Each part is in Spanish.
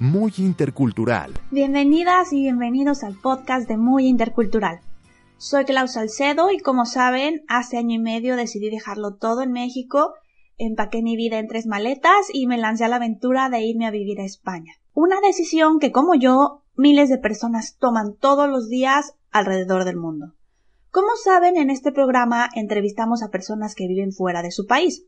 Muy Intercultural. Bienvenidas y bienvenidos al podcast de Muy Intercultural. Soy Klaus Salcedo y como saben, hace año y medio decidí dejarlo todo en México, empaqué mi vida en tres maletas y me lancé a la aventura de irme a vivir a España. Una decisión que como yo, miles de personas toman todos los días alrededor del mundo. Como saben, en este programa entrevistamos a personas que viven fuera de su país.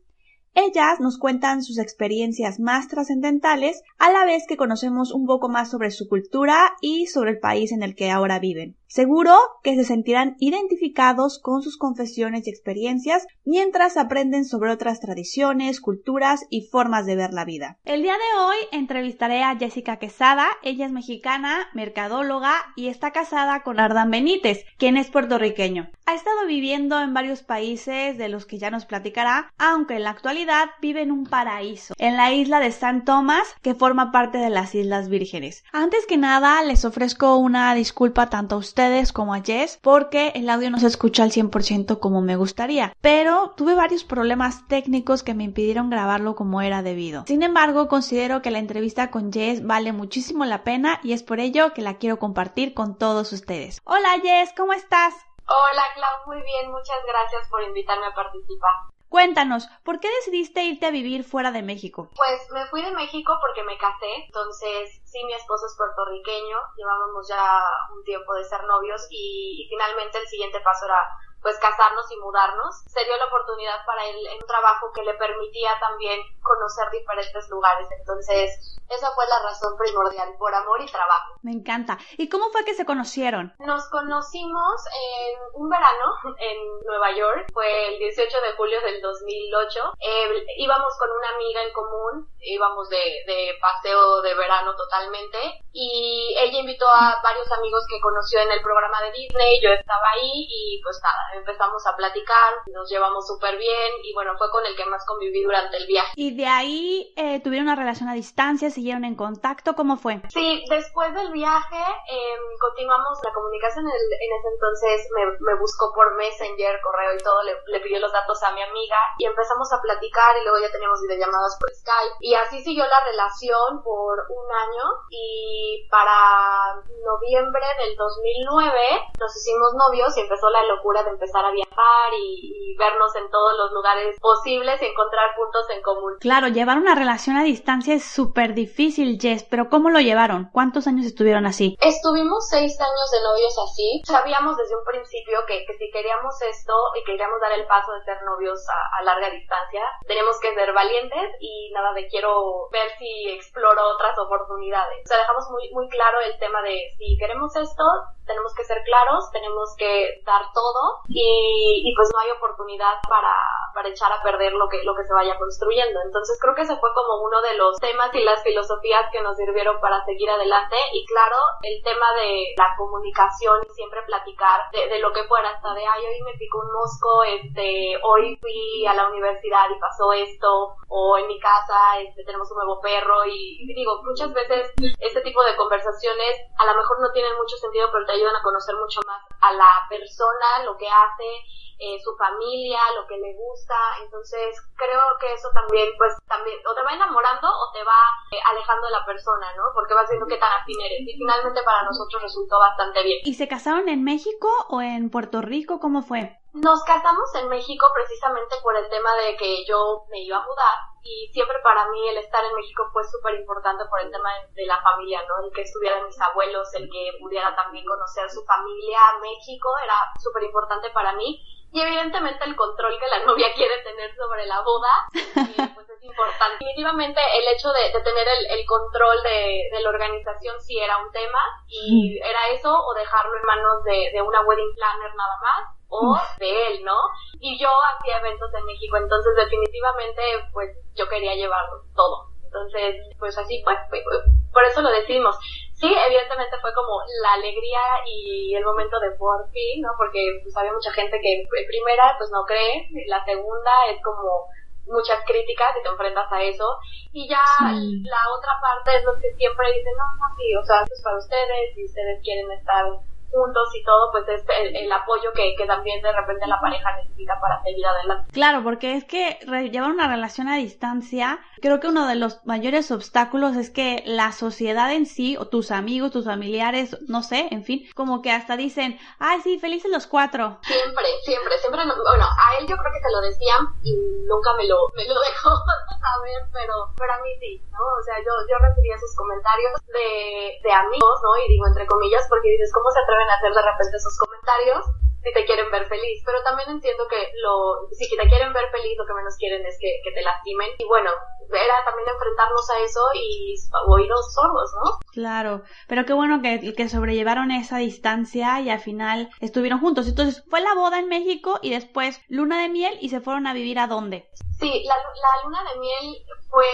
Ellas nos cuentan sus experiencias más trascendentales a la vez que conocemos un poco más sobre su cultura y sobre el país en el que ahora viven. Seguro que se sentirán identificados con sus confesiones y experiencias mientras aprenden sobre otras tradiciones, culturas y formas de ver la vida. El día de hoy entrevistaré a Jessica Quesada. Ella es mexicana, mercadóloga y está casada con Ardan Benítez, quien es puertorriqueño. Ha estado viviendo en varios países de los que ya nos platicará, aunque en la actualidad vive en un paraíso, en la isla de San Tomás, que forma parte de las Islas Vírgenes. Antes que nada, les ofrezco una disculpa tanto a ustedes como a Jess porque el audio no se escucha al 100% como me gustaría, pero tuve varios problemas técnicos que me impidieron grabarlo como era debido. Sin embargo, considero que la entrevista con Jess vale muchísimo la pena y es por ello que la quiero compartir con todos ustedes. Hola Jess, ¿cómo estás? Hola Clau, muy bien, muchas gracias por invitarme a participar. Cuéntanos, ¿por qué decidiste irte a vivir fuera de México? Pues me fui de México porque me casé, entonces sí, mi esposo es puertorriqueño, llevábamos ya un tiempo de ser novios y, y finalmente el siguiente paso era pues casarnos y mudarnos. Se dio la oportunidad para él en un trabajo que le permitía también conocer diferentes lugares. Entonces, esa fue la razón primordial, por amor y trabajo. Me encanta. ¿Y cómo fue que se conocieron? Nos conocimos en un verano en Nueva York, fue el 18 de julio del 2008. Eh, íbamos con una amiga en común, íbamos de, de paseo de verano totalmente y ella invitó a varios amigos que conoció en el programa de Disney, yo estaba ahí y pues nada, empezamos a platicar, nos llevamos súper bien y bueno, fue con el que más conviví durante el viaje. ¿Y de ahí eh, tuvieron una relación a distancia, siguieron en contacto? ¿Cómo fue? Sí, después del viaje eh, continuamos la comunicación, en, en ese entonces me, me, buscó por Messenger, correo y todo, le, le pidió los datos a mi amiga y empezamos a platicar y luego ya teníamos videollamadas por Skype y así siguió la relación por un año y para noviembre del 2009 nos hicimos novios y empezó la locura de empezar a viajar y, y vernos en todos los lugares posibles y encontrar puntos en común. Claro, llevar una relación a distancia es súper difícil, Jess, pero ¿cómo lo llevaron? ¿Cuántos años estuvieron así? Estuvimos seis años de novios así. Sabíamos desde un principio que, que si queríamos esto y queríamos dar el paso de ser novios a, a larga distancia, tenemos que ser valientes y nada de quiero ver si exploro otras oportunidades. O sea, dejamos muy, muy claro el tema de si queremos esto, tenemos que ser claros, tenemos que dar todo y, y pues no hay oportunidad para, para echar a perder lo que, lo que se vaya construyendo. Entonces creo que ese fue como uno de los temas y las filosofías que nos sirvieron para seguir adelante y claro, el tema de la comunicación y siempre platicar de, de lo que fuera, hasta de, ay, hoy me picó un mosco, este, hoy fui a la universidad y pasó esto, o en mi casa este, tenemos un nuevo perro y, y digo, muchas veces este tipo de conversaciones a lo mejor no tienen mucho sentido, pero te ayudan a conocer mucho más a la persona, lo que hace, eh, su familia, lo que le gusta, entonces creo que eso también, pues también, o te va enamorando o te va eh, alejando de la persona, ¿no? Porque vas viendo qué tan afín eres y finalmente para nosotros resultó bastante bien. ¿Y se casaron en México o en Puerto Rico? ¿Cómo fue? Nos casamos en México precisamente por el tema de que yo me iba a mudar y siempre para mí el estar en México fue súper importante por el tema de la familia, ¿no? El que estuvieran mis abuelos, el que pudiera también conocer su familia, México era súper importante para mí y evidentemente el control que la novia quiere tener sobre la boda, eh, pues es importante. Definitivamente el hecho de, de tener el, el control de, de, la organización sí era un tema y era eso o dejarlo en manos de, de una wedding planner nada más o de él, ¿no? Y yo hacía eventos en México, entonces definitivamente pues yo quería llevarlo todo. Entonces, pues así pues, por eso lo decimos. sí, evidentemente fue como la alegría y el momento de por fin, ¿no? Porque pues había mucha gente que primera pues no cree, la segunda es como muchas críticas y te enfrentas a eso. Y ya la otra parte es lo que siempre dicen, no, no, sí, o sea, esto es para ustedes, y ustedes quieren estar juntos y todo, pues es el, apoyo que, que, también de repente la pareja necesita para seguir adelante. Claro, porque es que llevar una relación a distancia, creo que uno de los mayores obstáculos es que la sociedad en sí, o tus amigos, tus familiares, no sé, en fin, como que hasta dicen, ay, sí, felices los cuatro. Siempre, siempre, siempre, bueno, a él yo creo que se lo decían y nunca me lo, me lo dejó saber, pero, pero a mí sí, ¿no? O sea, yo, yo recibía esos comentarios de, de amigos, ¿no? Y digo entre comillas, porque dices, ¿cómo se atreve hacer de repente esos comentarios si te quieren ver feliz, pero también entiendo que lo, si te quieren ver feliz lo que menos quieren es que, que te lastimen y bueno, era también enfrentarnos a eso y oídos sordos, ¿no? Claro, pero qué bueno que, que sobrellevaron esa distancia y al final estuvieron juntos. Entonces fue la boda en México y después luna de miel y se fueron a vivir a dónde? Sí, la, la luna de miel fue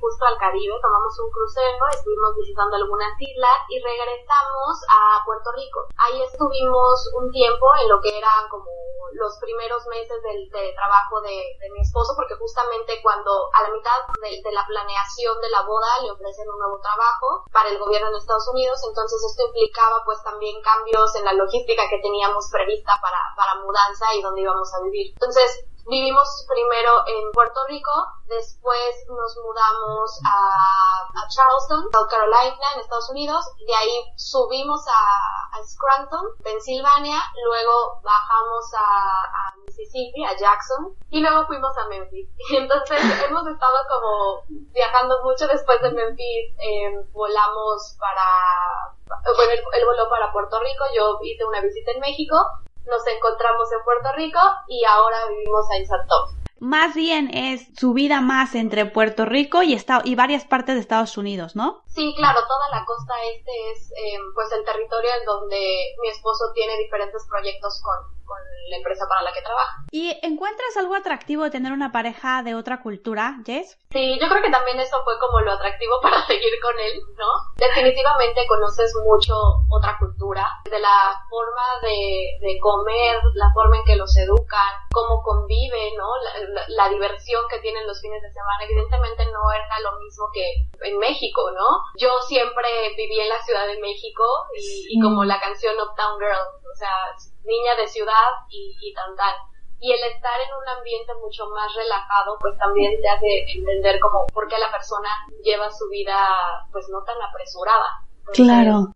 justo al Caribe, tomamos un crucero, estuvimos visitando algunas islas y regresamos a Puerto Rico. Ahí estuvimos un tiempo en lo que eran como los primeros meses del, de trabajo de, de, mi esposo, porque justamente cuando a la mitad de, de, la planeación de la boda le ofrecen un nuevo trabajo para el gobierno de Estados Unidos, entonces esto implicaba pues también cambios en la logística que teníamos prevista para, para mudanza y donde íbamos a vivir. Entonces, Vivimos primero en Puerto Rico, después nos mudamos a, Charleston, South Carolina, en Estados Unidos, de ahí subimos a, Scranton, Pensilvania, luego bajamos a, Mississippi, a Jackson, y luego fuimos a Memphis. Entonces hemos estado como viajando mucho después de Memphis, em, volamos para, bueno, él voló para Puerto Rico, yo hice una visita en México, nos encontramos en Puerto Rico y ahora vivimos en Santo. Más bien es su vida más entre Puerto Rico y, y varias partes de Estados Unidos, ¿no? Sí, claro, toda la costa este es em, pues el territorio en donde mi esposo tiene diferentes proyectos con, con la empresa para la que trabaja. ¿Y encuentras algo atractivo de tener una pareja de otra cultura, Jess? Sí, yo creo que también eso fue como lo atractivo para seguir con él, ¿no? Definitivamente conoces mucho otra cultura, de la forma de, de comer, la forma en que los educan, cómo conviven, ¿no? La, la, diversión que tienen los fines de semana, evidentemente no era lo mismo que en México, ¿no? Yo siempre viví en la Ciudad de México y, y como la canción Uptown Girl, o sea, niña de ciudad y, y tan tal. Y el estar en un ambiente mucho más relajado, pues también te hace entender como por qué la persona lleva su vida, pues no tan apresurada. Claro.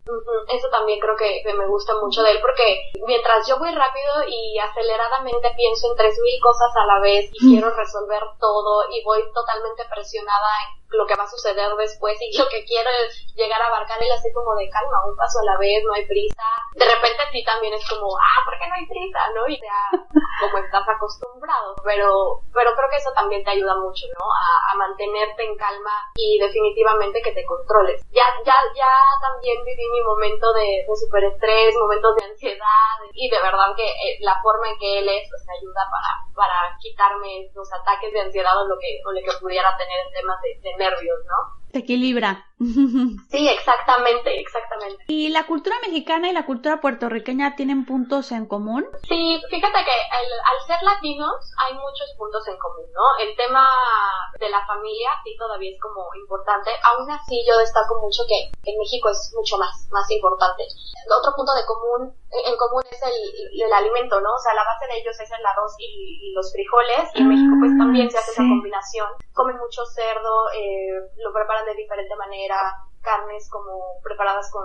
Eso también creo que me gusta mucho de él porque mientras yo voy rápido y aceleradamente pienso en tres mil cosas a la vez y quiero resolver todo y voy totalmente presionada en lo que va a suceder después y lo que quiero llegar a abarcar él así como de calma, un paso a la vez, no hay prisa. De repente sí también es como, ah, ¿por qué no hay prisa? ¿No? Y sea como estás acostumbrado. Pero, pero creo que eso también te ayuda mucho, ¿no? A, a mantenerte en calma y definitivamente que te controles. Ya, ya, ya también viví mi momento de, de super estrés, momentos de ansiedad y de verdad que eh, la forma en que él es, pues me ayuda para, para quitarme los ataques de ansiedad o lo que, o lo que pudiera tener en temas de, de nervios, ¿no? Se equilibra. Sí, exactamente, exactamente. ¿Y la cultura mexicana y la cultura puertorriqueña tienen puntos en común? Sí, fíjate que al ser latinos hay muchos puntos en común, ¿no? El tema de la familia sí todavía es como importante. Aún así yo destaco mucho que en México es mucho más, más importante. Otro punto de común, en común es el, el alimento, ¿no? O sea, la base de ellos es el arroz y, los frijoles y en México pues también se hace esa ah, combinación. Comen mucho cerdo, eh, lo preparan de diferente manera, carnes como preparadas con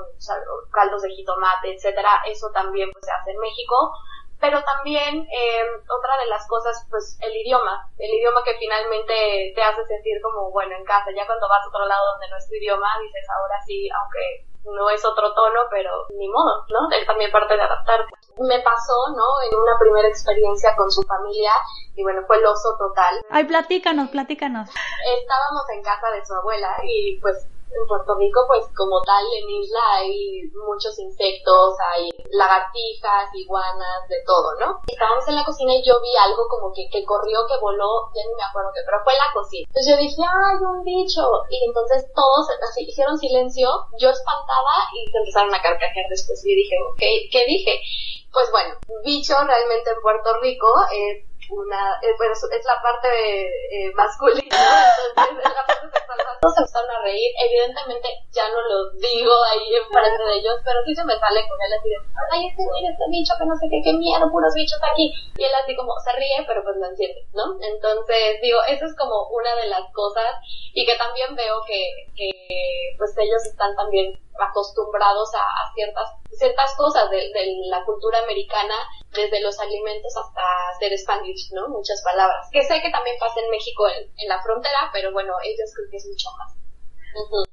caldos de jitomate, etcétera, eso también pues, se hace en México. Pero también eh, otra de las cosas, pues el idioma, el idioma que finalmente te hace sentir como, bueno, en casa, ya cuando vas a otro lado donde no es tu idioma, dices, ahora sí, aunque no es otro tono, pero ni modo, ¿no? Es también parte de adaptarte. Me pasó, ¿no? En una primera experiencia con su familia y bueno, fue el oso total. Ay, platícanos, platícanos. Estábamos en casa de su abuela y pues en Puerto Rico, pues como tal, en isla hay muchos insectos, hay lagartijas, iguanas, de todo, ¿no? Estábamos en la cocina y yo vi algo como que, que corrió, que voló, ya ni me acuerdo qué, pero fue la cocina. Entonces yo dije, ¡ay, un bicho! Y entonces todos así hicieron silencio, yo espantada y se empezaron a carcajear después y dije, ¿qué, qué dije? Pues bueno, bicho realmente en Puerto Rico es una, eh, bueno, es la parte eh, masculina, entonces es la parte se empezaron a reír, evidentemente ya no lo digo ahí enfrente de ellos, pero sí se me sale con él así de, ay, este mira, este bicho que no sé qué, qué miedo, puros bichos aquí. Y él así como se ríe, pero pues lo entiende, ¿no? Entonces, digo, eso es como una de las cosas y que también veo que, que pues ellos están también acostumbrados a, ciertas ciertas cosas de, de, la cultura americana, desde los alimentos hasta hacer Spanish, ¿no? Muchas palabras. Que sé que también pasa en México en, en la frontera, pero bueno, ellos creo que es mucho más.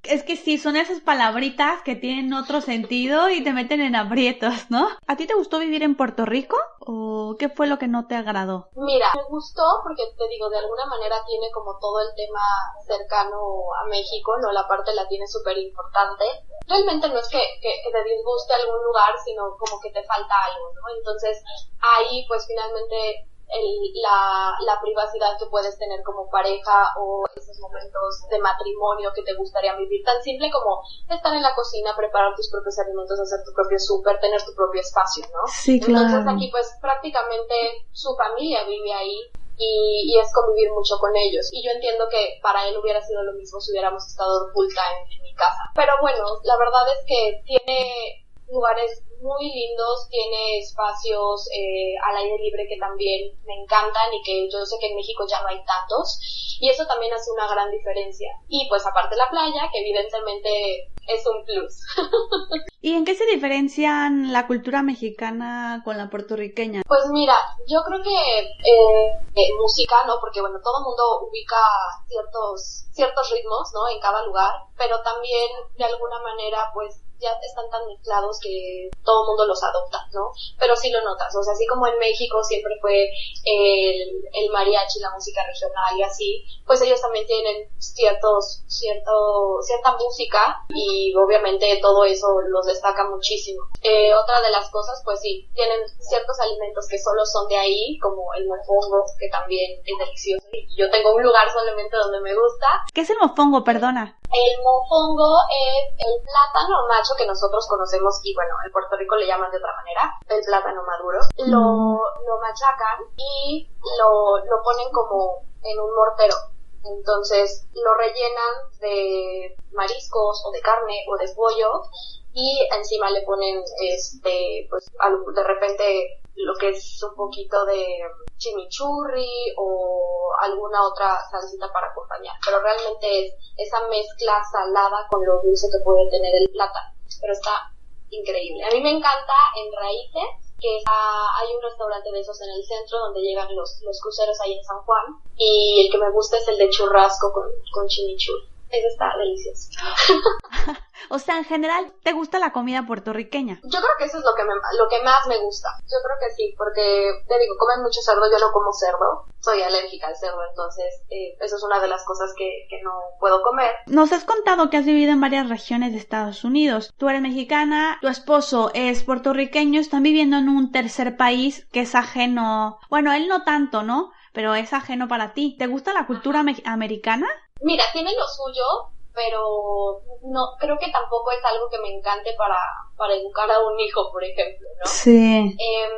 Es que sí, son esas palabritas que tienen otro sentido y te meten en aprietos, ¿no? ¿A ti te gustó vivir en Puerto Rico o qué fue lo que no te agradó? Mira, me gustó porque te digo, de alguna manera tiene como todo el tema cercano a México, ¿no? La parte la tiene súper importante. Realmente no es que, que, que, te disguste algún lugar, sino como que te falta algo, ¿no? Entonces ahí pues finalmente el, la, la, privacidad que puedes tener como pareja o esos momentos de matrimonio que te gustaría vivir, tan simple como estar en la cocina, preparar tus propios alimentos, hacer tu propio súper, tener tu propio espacio, ¿no? Sí, claro. Entonces aquí pues prácticamente su familia vive ahí y, y, es convivir mucho con ellos. Y yo entiendo que para él hubiera sido lo mismo si hubiéramos estado full time en mi casa. Pero bueno, la verdad es que tiene lugares muy lindos, tiene espacios eh, al aire libre que también me encantan y que yo sé que en México ya no hay tantos y eso también hace una gran diferencia. Y pues aparte la playa, que evidentemente es un plus. ¿Y en qué se diferencian la cultura mexicana con la puertorriqueña? Pues mira, yo creo que eh, eh, música, ¿no? Porque bueno, todo el mundo ubica ciertos, ciertos ritmos, ¿no? En cada lugar, pero también de alguna manera pues ya están tan mezclados que todo el mundo los adopta, ¿no? Pero sí lo notas, o sea, así como en México siempre fue el, el mariachi, la música regional y así, pues ellos también tienen ciertos, cierto, cierta música y obviamente todo eso los destaca muchísimo. Eh, otra de las cosas, pues sí, tienen ciertos alimentos que solo son de ahí, como el mofongo, que también es delicioso. Yo tengo un lugar solamente donde me gusta. ¿Qué es el mofongo, perdona? El mofongo es el plátano macho que nosotros conocemos y bueno, en Puerto Rico le llaman de otra manera, el plátano maduro. Lo, lo machacan y lo, lo ponen como en un mortero. Entonces lo rellenan de mariscos o de carne o de pollo y encima le ponen este pues de repente lo que es un poquito de chimichurri o alguna otra salsita para acompañar. Pero realmente es esa mezcla salada con lo dulce que puede tener el plátano. Pero está increíble. A mí me encanta en raíces que hay un restaurante de esos en el centro donde llegan los, los cruceros ahí en San Juan. Y el que me gusta es el de churrasco con, con chimichurri eso está delicioso. o sea, en general, ¿te gusta la comida puertorriqueña? Yo creo que eso es lo que, me, lo que más me gusta. Yo creo que sí, porque te digo, comen mucho cerdo, yo no como cerdo, soy alérgica al cerdo, entonces eh, eso es una de las cosas que, que no puedo comer. Nos has contado que has vivido en varias regiones de Estados Unidos. Tú eres mexicana, tu esposo es puertorriqueño, están viviendo en un tercer país que es ajeno, bueno, él no tanto, ¿no? Pero es ajeno para ti. ¿Te gusta la cultura americana? Mira, tiene lo suyo, pero no creo que tampoco es algo que me encante para, para educar a un hijo, por ejemplo, ¿no? Sí. Eh,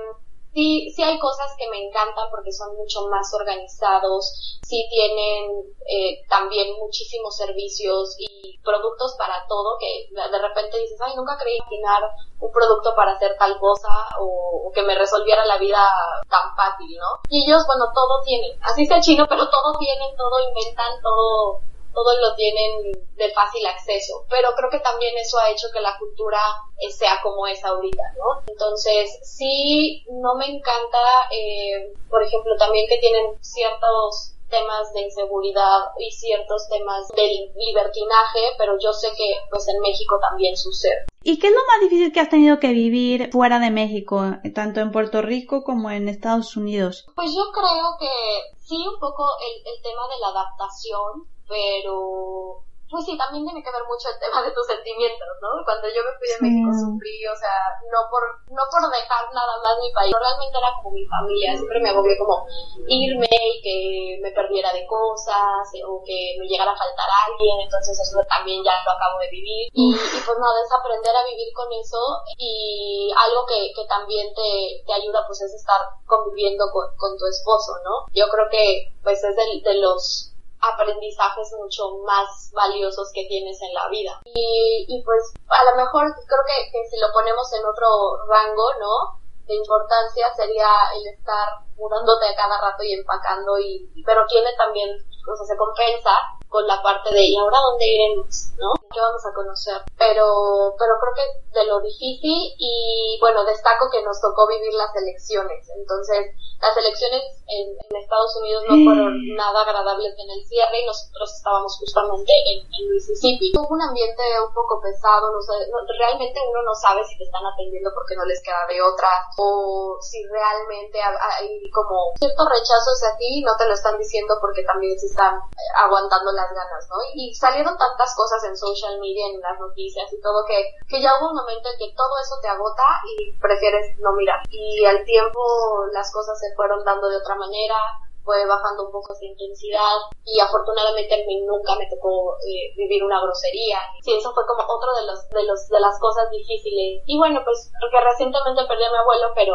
sí, sí hay cosas que me encantan porque son mucho más organizados, sí tienen eh, también muchísimos servicios y productos para todo que de repente dices, ay, nunca creí imaginar un producto para hacer tal cosa o, o, que me resolviera la vida tan fácil, ¿no? Y ellos, bueno, todo tienen, así sea chino, pero todo tienen, todo inventan, todo todo lo tienen de fácil acceso, pero creo que también eso ha hecho que la cultura eh, sea como es ahorita, ¿no? Entonces, sí, no me encanta, eh, por ejemplo, también que tienen ciertos temas de inseguridad y ciertos temas del libertinaje, pero yo sé que pues en México también sucede. ¿Y qué es lo más difícil que has tenido que vivir fuera de México, tanto en Puerto Rico como en Estados Unidos? Pues yo creo que sí, un poco el, el tema de la adaptación, pero pues sí, también tiene que ver mucho el tema de tus sentimientos, ¿no? Cuando yo me fui de México sufrí, o sea, no por, no por dejar nada más mi país, realmente era como mi familia, siempre me agobié como irme y que me perdiera de cosas, o que me llegara a faltar alguien, entonces eso también ya lo acabo de vivir. Y, pues nada, es aprender a vivir con eso y algo que, que también te, te ayuda pues es estar conviviendo con, con tu esposo, ¿no? Yo creo que pues es de, de los aprendizajes mucho más valiosos que tienes en la vida. Y, y pues a lo mejor creo que, que, si lo ponemos en otro rango, ¿no? De importancia sería el estar mudándote a cada rato y empacando y, pero tiene también, o sea, se compensa con la parte de ¿y ahora dónde iremos? ¿no? ¿Qué vamos a conocer? Pero, pero creo que de lo difícil y bueno, destaco que nos tocó vivir las elecciones. Entonces, las elecciones en, Estados Unidos no fueron nada agradables en el cierre y nosotros estábamos justamente en, Mississippi. Hubo un ambiente un poco pesado, no sé, realmente uno no sabe si te están atendiendo porque no les queda de otra o si realmente hay como cierto rechazo hacia ti, no te lo están diciendo porque también se están aguantando las ganas, ¿no? Y salieron tantas cosas en social media, en las noticias y todo que, que ya hubo un momento en que todo eso te agota y prefieres no mirar. Y al tiempo las cosas se fueron dando de otra manera, fue bajando un poco esa intensidad y afortunadamente a mí nunca me tocó eh, vivir una grosería. Sí, eso fue como otro de los, de los, de las cosas difíciles. Y bueno, pues porque recientemente perdí a mi abuelo, pero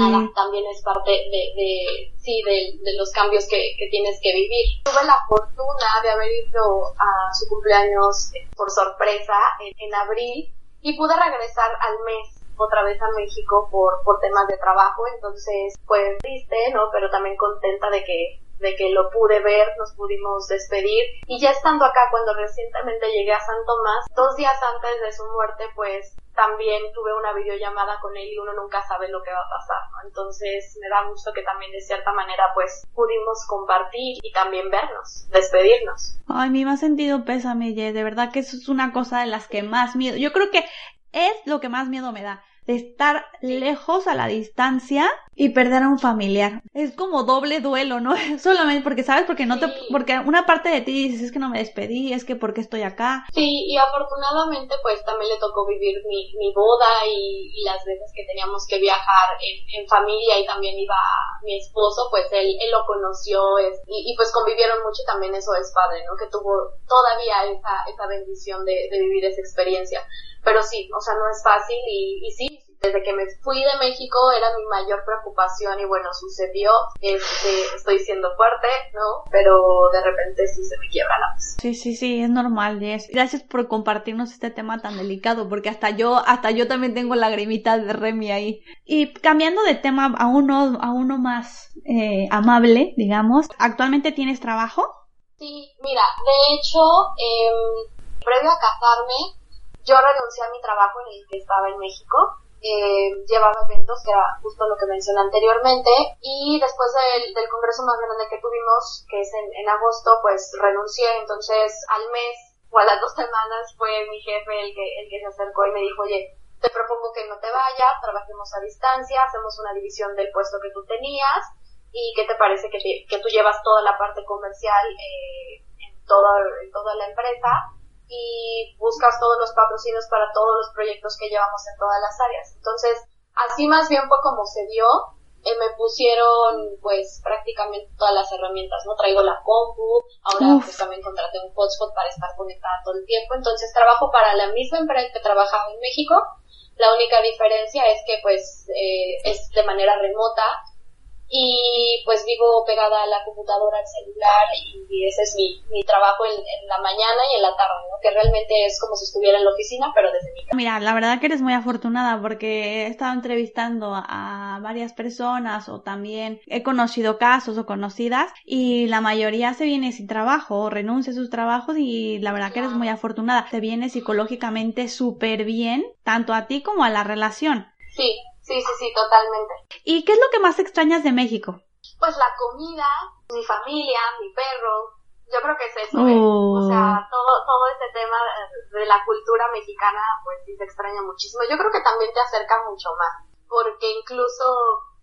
nada, también es parte de, de sí, de, de, los cambios que, que tienes que vivir. Tuve la fortuna de haber ido a su cumpleaños por sorpresa en, en abril y pude regresar al mes otra vez a México por, por temas de trabajo, entonces pues triste, ¿no? Pero también contenta de que de que lo pude ver, nos pudimos despedir y ya estando acá cuando recientemente llegué a San Tomás, dos días antes de su muerte pues también tuve una videollamada con él y uno nunca sabe lo que va a pasar, ¿no? Entonces me da gusto que también de cierta manera pues pudimos compartir y también vernos, despedirnos. Ay, mi más sentido pésame, Ye, de verdad que eso es una cosa de las que más miedo. Yo creo que es lo que más miedo me da, de estar lejos a la distancia y perder a un familiar. Es como doble duelo, ¿no? Solamente porque sabes, porque no te, porque una parte de ti dices, es que no me despedí, es que porque estoy acá. Sí, y afortunadamente pues también le tocó vivir mi, mi boda y, las veces que teníamos que viajar en, familia y también iba mi esposo, pues él, él lo conoció y, y, pues convivieron mucho y también eso es padre, ¿no? Que tuvo todavía esa, esa bendición de, de vivir esa experiencia. Pero sí, o sea, no es fácil y, y sí, desde que me fui de México era mi mayor preocupación y bueno, sucedió, este, estoy siendo fuerte, ¿no? Pero de repente sí se me quiebra la voz. Sí, sí, sí, es normal, Jess. Gracias por compartirnos este tema tan delicado, porque hasta yo, hasta yo también tengo lagrimita de Remy ahí. Y cambiando de tema a uno, a uno más eh, amable, digamos, ¿actualmente tienes trabajo? Sí, mira, de hecho, eh, previo a casarme, yo renuncié a mi trabajo en el que estaba en México, eh, llevaba eventos, que era justo lo que mencioné anteriormente, y después del, del congreso más grande que tuvimos, que es en, en, agosto, pues renuncié, entonces al mes o a las dos semanas fue mi jefe el que, el que se acercó y me dijo, oye, te propongo que no te vayas, trabajemos a distancia, hacemos una división del puesto que tú tenías, y qué te parece que, que tú llevas toda la parte comercial eh, en, toda, en toda la empresa y buscas todos los patrocinios para todos los proyectos que llevamos en todas las áreas. Entonces, así más bien fue como se dio. Eh, me pusieron pues prácticamente todas las herramientas, ¿no? Traigo la compu, ahora pues también contraté un hotspot para estar conectada todo el tiempo, entonces trabajo para la misma empresa que trabajaba en México, la única diferencia es que pues eh, es de manera remota, y pues vivo pegada a la computadora, al celular y, ese es mi, mi trabajo en, la mañana y en la tarde, ¿no? que realmente es como si estuviera en la oficina pero desde mi casa. Mira, la verdad que eres muy afortunada porque he estado entrevistando a varias personas o también he conocido casos o conocidas y la mayoría se viene sin trabajo o renuncia a sus trabajos y la verdad que eres muy afortunada. Te viene psicológicamente súper bien, tanto a ti como a la relación. Sí, Sí, sí, sí, totalmente. ¿Y qué es lo que más extrañas de México? Pues la comida, mi familia, mi perro. Yo creo que es eso, ¿eh? O sea, oh. todo, todo este tema de la cultura mexicana, pues sí se extraña muchísimo. Yo creo que también te acerca mucho más, porque incluso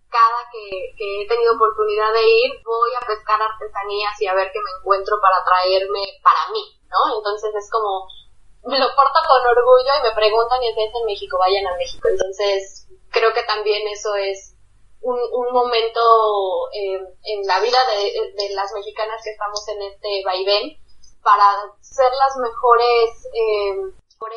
cada que, que he tenido oportunidad de ir, voy a pescar artesanías y a ver qué me encuentro para traerme para mí, ¿no? Entonces es como, me lo porto con orgullo y me preguntan y es en México, vayan a México. Entonces creo que también eso es un, un momento eh, en la vida de, de, las mexicanas que estamos en este vaivén para ser las mejores eh,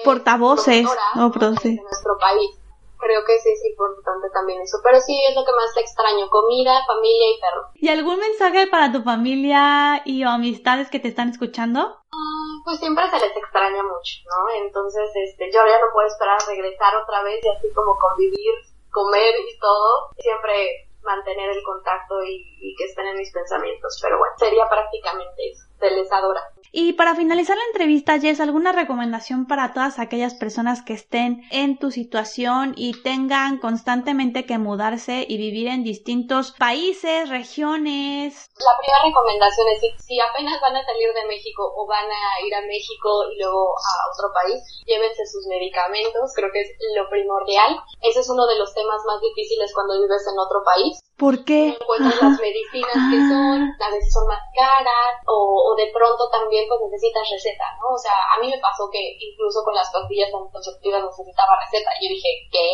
portavoces o de nuestro país creo que sí es importante también eso. Pero sí es lo que más te extraño, comida, familia y perro. ¿Y algún mensaje para tu familia y o amistades que te están escuchando? Ah, pues siempre se les extraña mucho, ¿no? Entonces, este, yo ya no puedo esperar a regresar otra vez y así como convivir, comer y todo. Siempre mantener el contacto y, y que estén en mis pensamientos. Pero bueno, sería prácticamente eso. Se les adora. Y para finalizar la entrevista, Jess, ¿alguna recomendación para todas aquellas personas que estén en tu situación y tengan constantemente que mudarse y vivir en distintos países, regiones? La primera recomendación es si, apenas van a salir de México o van a ir a México y luego a otro país, llévense sus medicamentos, creo que es lo primordial. Ese es uno de los temas más difíciles cuando vives en otro país. ¿Por qué? No encuentras las medicinas que son, a veces son más caras o, o de pronto también pues necesitas receta, ¿no? O sea, a mí me pasó que incluso con las pastillas anticonceptivas necesitaba receta. Yo dije, ¿qué?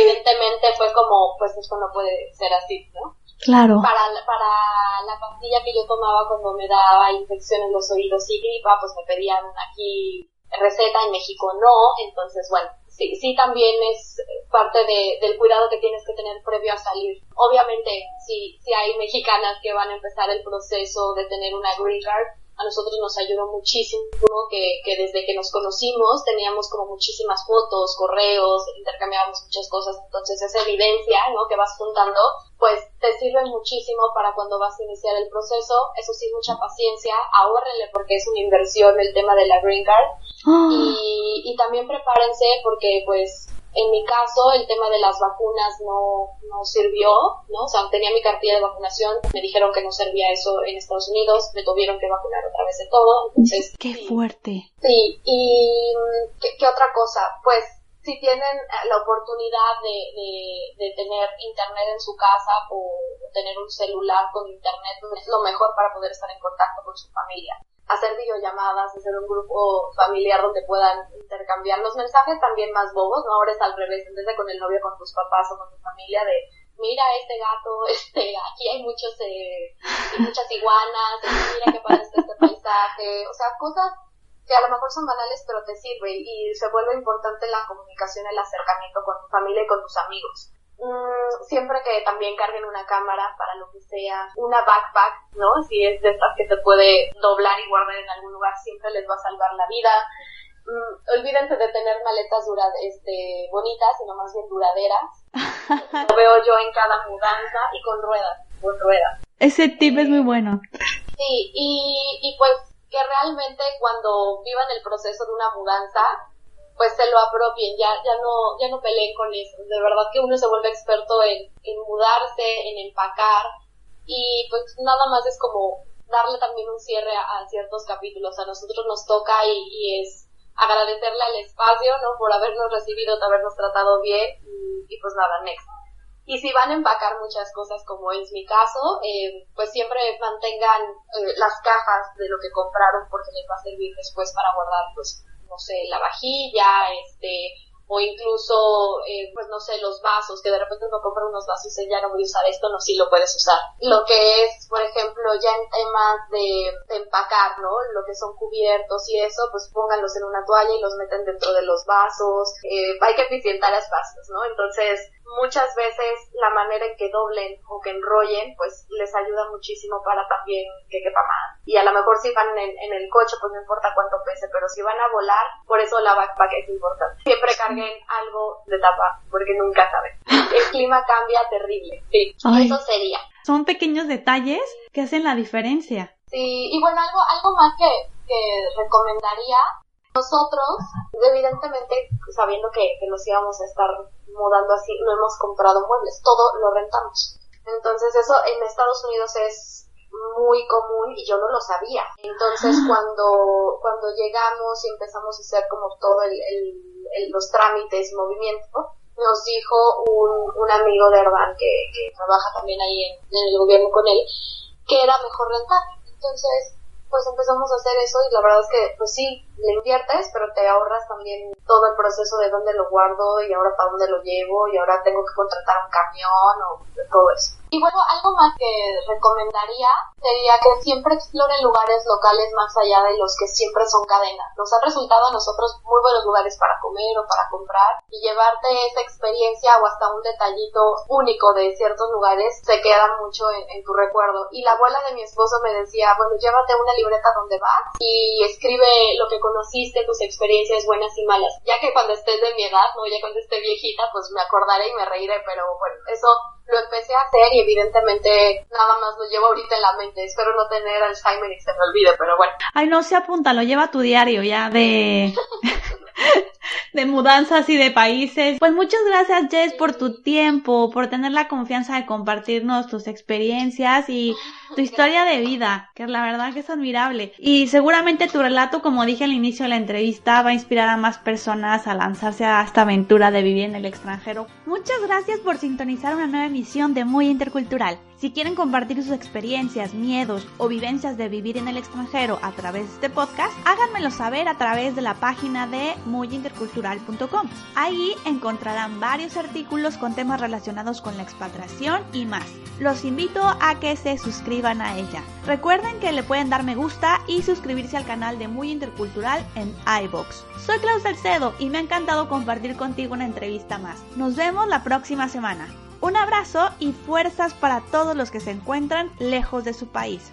Evidentemente fue como, pues esto no puede ser así, ¿no? Claro. Para, para la pastilla que yo tomaba cuando me daba infección en los oídos y gripa, pues me pedían aquí receta, en México no, entonces bueno, sí, sí también es parte de, del cuidado que tienes que tener previo a salir. Obviamente, si, si hay mexicanas que van a empezar el proceso de tener una green card, a nosotros nos ayudó muchísimo que, que desde que nos conocimos teníamos como muchísimas fotos, correos, intercambiábamos muchas cosas, entonces esa evidencia, ¿no? Que vas juntando, pues te sirve muchísimo para cuando vas a iniciar el proceso, eso sí, mucha paciencia, ahórrenle porque es una inversión el tema de la green card ah. y, y también prepárense porque pues en mi caso, el tema de las vacunas no, no sirvió, ¿no? O sea, tenía mi cartilla de vacunación, me dijeron que no servía eso en Estados Unidos, me tuvieron que vacunar otra vez de todo, entonces... ¡Qué fuerte! Sí, y ¿qué, otra cosa? Pues si tienen la oportunidad de, de, de, tener internet en su casa o tener un celular con internet, es lo mejor para poder estar en contacto con su familia hacer videollamadas, hacer un grupo familiar donde puedan intercambiar los mensajes también más bobos, ¿no? Ahora es al revés, en vez de con el novio, con tus papás o con tu familia, de mira este gato, este, aquí hay muchos, eh, muchas iguanas, mira qué está este paisaje, o sea, cosas que a lo mejor son banales pero te sirven y se vuelve importante la comunicación, el acercamiento con tu familia y con tus amigos. Mm, siempre que también carguen una cámara para lo que sea, una backpack, ¿no? Si es de estas que se puede doblar y guardar en algún lugar, siempre les va a salvar la vida. Mm, olvídense de tener maletas dura, este, bonitas, sino más bien duraderas. lo veo yo en cada mudanza y con ruedas, con ruedas. Ese tip es muy bueno. Sí, y, y pues que realmente cuando vivan el proceso de una mudanza, pues se lo apropien, ya, ya no, ya no peleen con eso. De verdad que uno se vuelve experto en, en mudarse, en empacar, y pues nada más es como darle también un cierre a, ciertos capítulos. A nosotros nos toca y, y, es agradecerle al espacio, ¿no? Por habernos recibido, de habernos tratado bien, y, pues nada, next. Y si van a empacar muchas cosas, como es mi caso, eh, pues siempre mantengan eh, las cajas de lo que compraron porque les va a servir después para guardar pues no sé, la vajilla, este, o incluso, eh, pues no sé, los vasos, que de repente uno compra unos vasos y ya no voy a usar esto, no, sí lo puedes usar. Lo que es, por ejemplo, ya en temas de, empacar, ¿no? Lo que son cubiertos y eso, pues pónganlos en una toalla y los meten dentro de los vasos. Eh, hay que eficientar espacios, ¿no? Entonces, muchas veces la manera en que doblen o que enrollen, pues les ayuda muchísimo para también que quepa más. Y a lo mejor si van en, en el coche, pues no importa cuánto pese, pero si van a volar, por eso la backpack es importante. Siempre carguen algo de tapa, porque nunca saben. El clima cambia terrible. Sí, eso sería. Son pequeños detalles que hacen la diferencia. Sí, y bueno, algo, algo más que, que recomendaría nosotros, evidentemente, sabiendo que, que, nos íbamos a estar mudando así, no hemos comprado muebles, todo lo rentamos. Entonces eso en Estados Unidos es muy común y yo no lo sabía. Entonces cuando, cuando llegamos y empezamos a hacer como todo el, el, los trámites y movimiento, nos dijo un, un amigo de Herbán que, que trabaja también ahí en, en el gobierno con él, que era mejor rentar. Entonces, pues empezamos a hacer eso y la verdad es que, pues sí, le inviertes, pero te ahorras también todo el proceso de dónde lo guardo y ahora para dónde lo llevo y ahora tengo que contratar un camión o todo eso. Y bueno, algo más que recomendaría sería que siempre exploren lugares locales más allá de los que siempre son cadenas. Nos han resultado a nosotros muy buenos lugares para comer o para comprar y llevarte esa experiencia o hasta un detallito único de ciertos lugares se queda mucho en, en tu recuerdo. Y la abuela de mi esposo me decía, bueno, llévate una libreta donde vas y escribe lo que conociste, tus experiencias buenas y malas. Ya que cuando estés de mi edad, ¿no? Ya cuando esté viejita, pues me acordaré y me reiré, pero bueno, eso lo empecé a hacer y evidentemente nada más lo llevo ahorita en la mente. Espero no tener Alzheimer y se me olvide, pero bueno. Ay, no se apunta, lo lleva a tu diario ya de... de mudanzas y de países. Pues muchas gracias Jess por tu tiempo, por tener la confianza de compartirnos tus experiencias y tu historia de vida, que la verdad que es admirable. Y seguramente tu relato, como dije al inicio de la entrevista, va a inspirar a más personas a lanzarse a esta aventura de vivir en el extranjero. Muchas gracias por sintonizar una nueva emisión de Muy Intercultural. Si quieren compartir sus experiencias, miedos o vivencias de vivir en el extranjero a través de este podcast, háganmelo saber a través de la página de muyintercultural.com. Ahí encontrarán varios artículos con temas relacionados con la expatriación y más. Los invito a que se suscriban a ella. Recuerden que le pueden dar me gusta y suscribirse al canal de Muy Intercultural en iBox. Soy Klaus Salcedo y me ha encantado compartir contigo una entrevista más. Nos vemos la próxima semana. Un abrazo y fuerzas para todos los que se encuentran lejos de su país.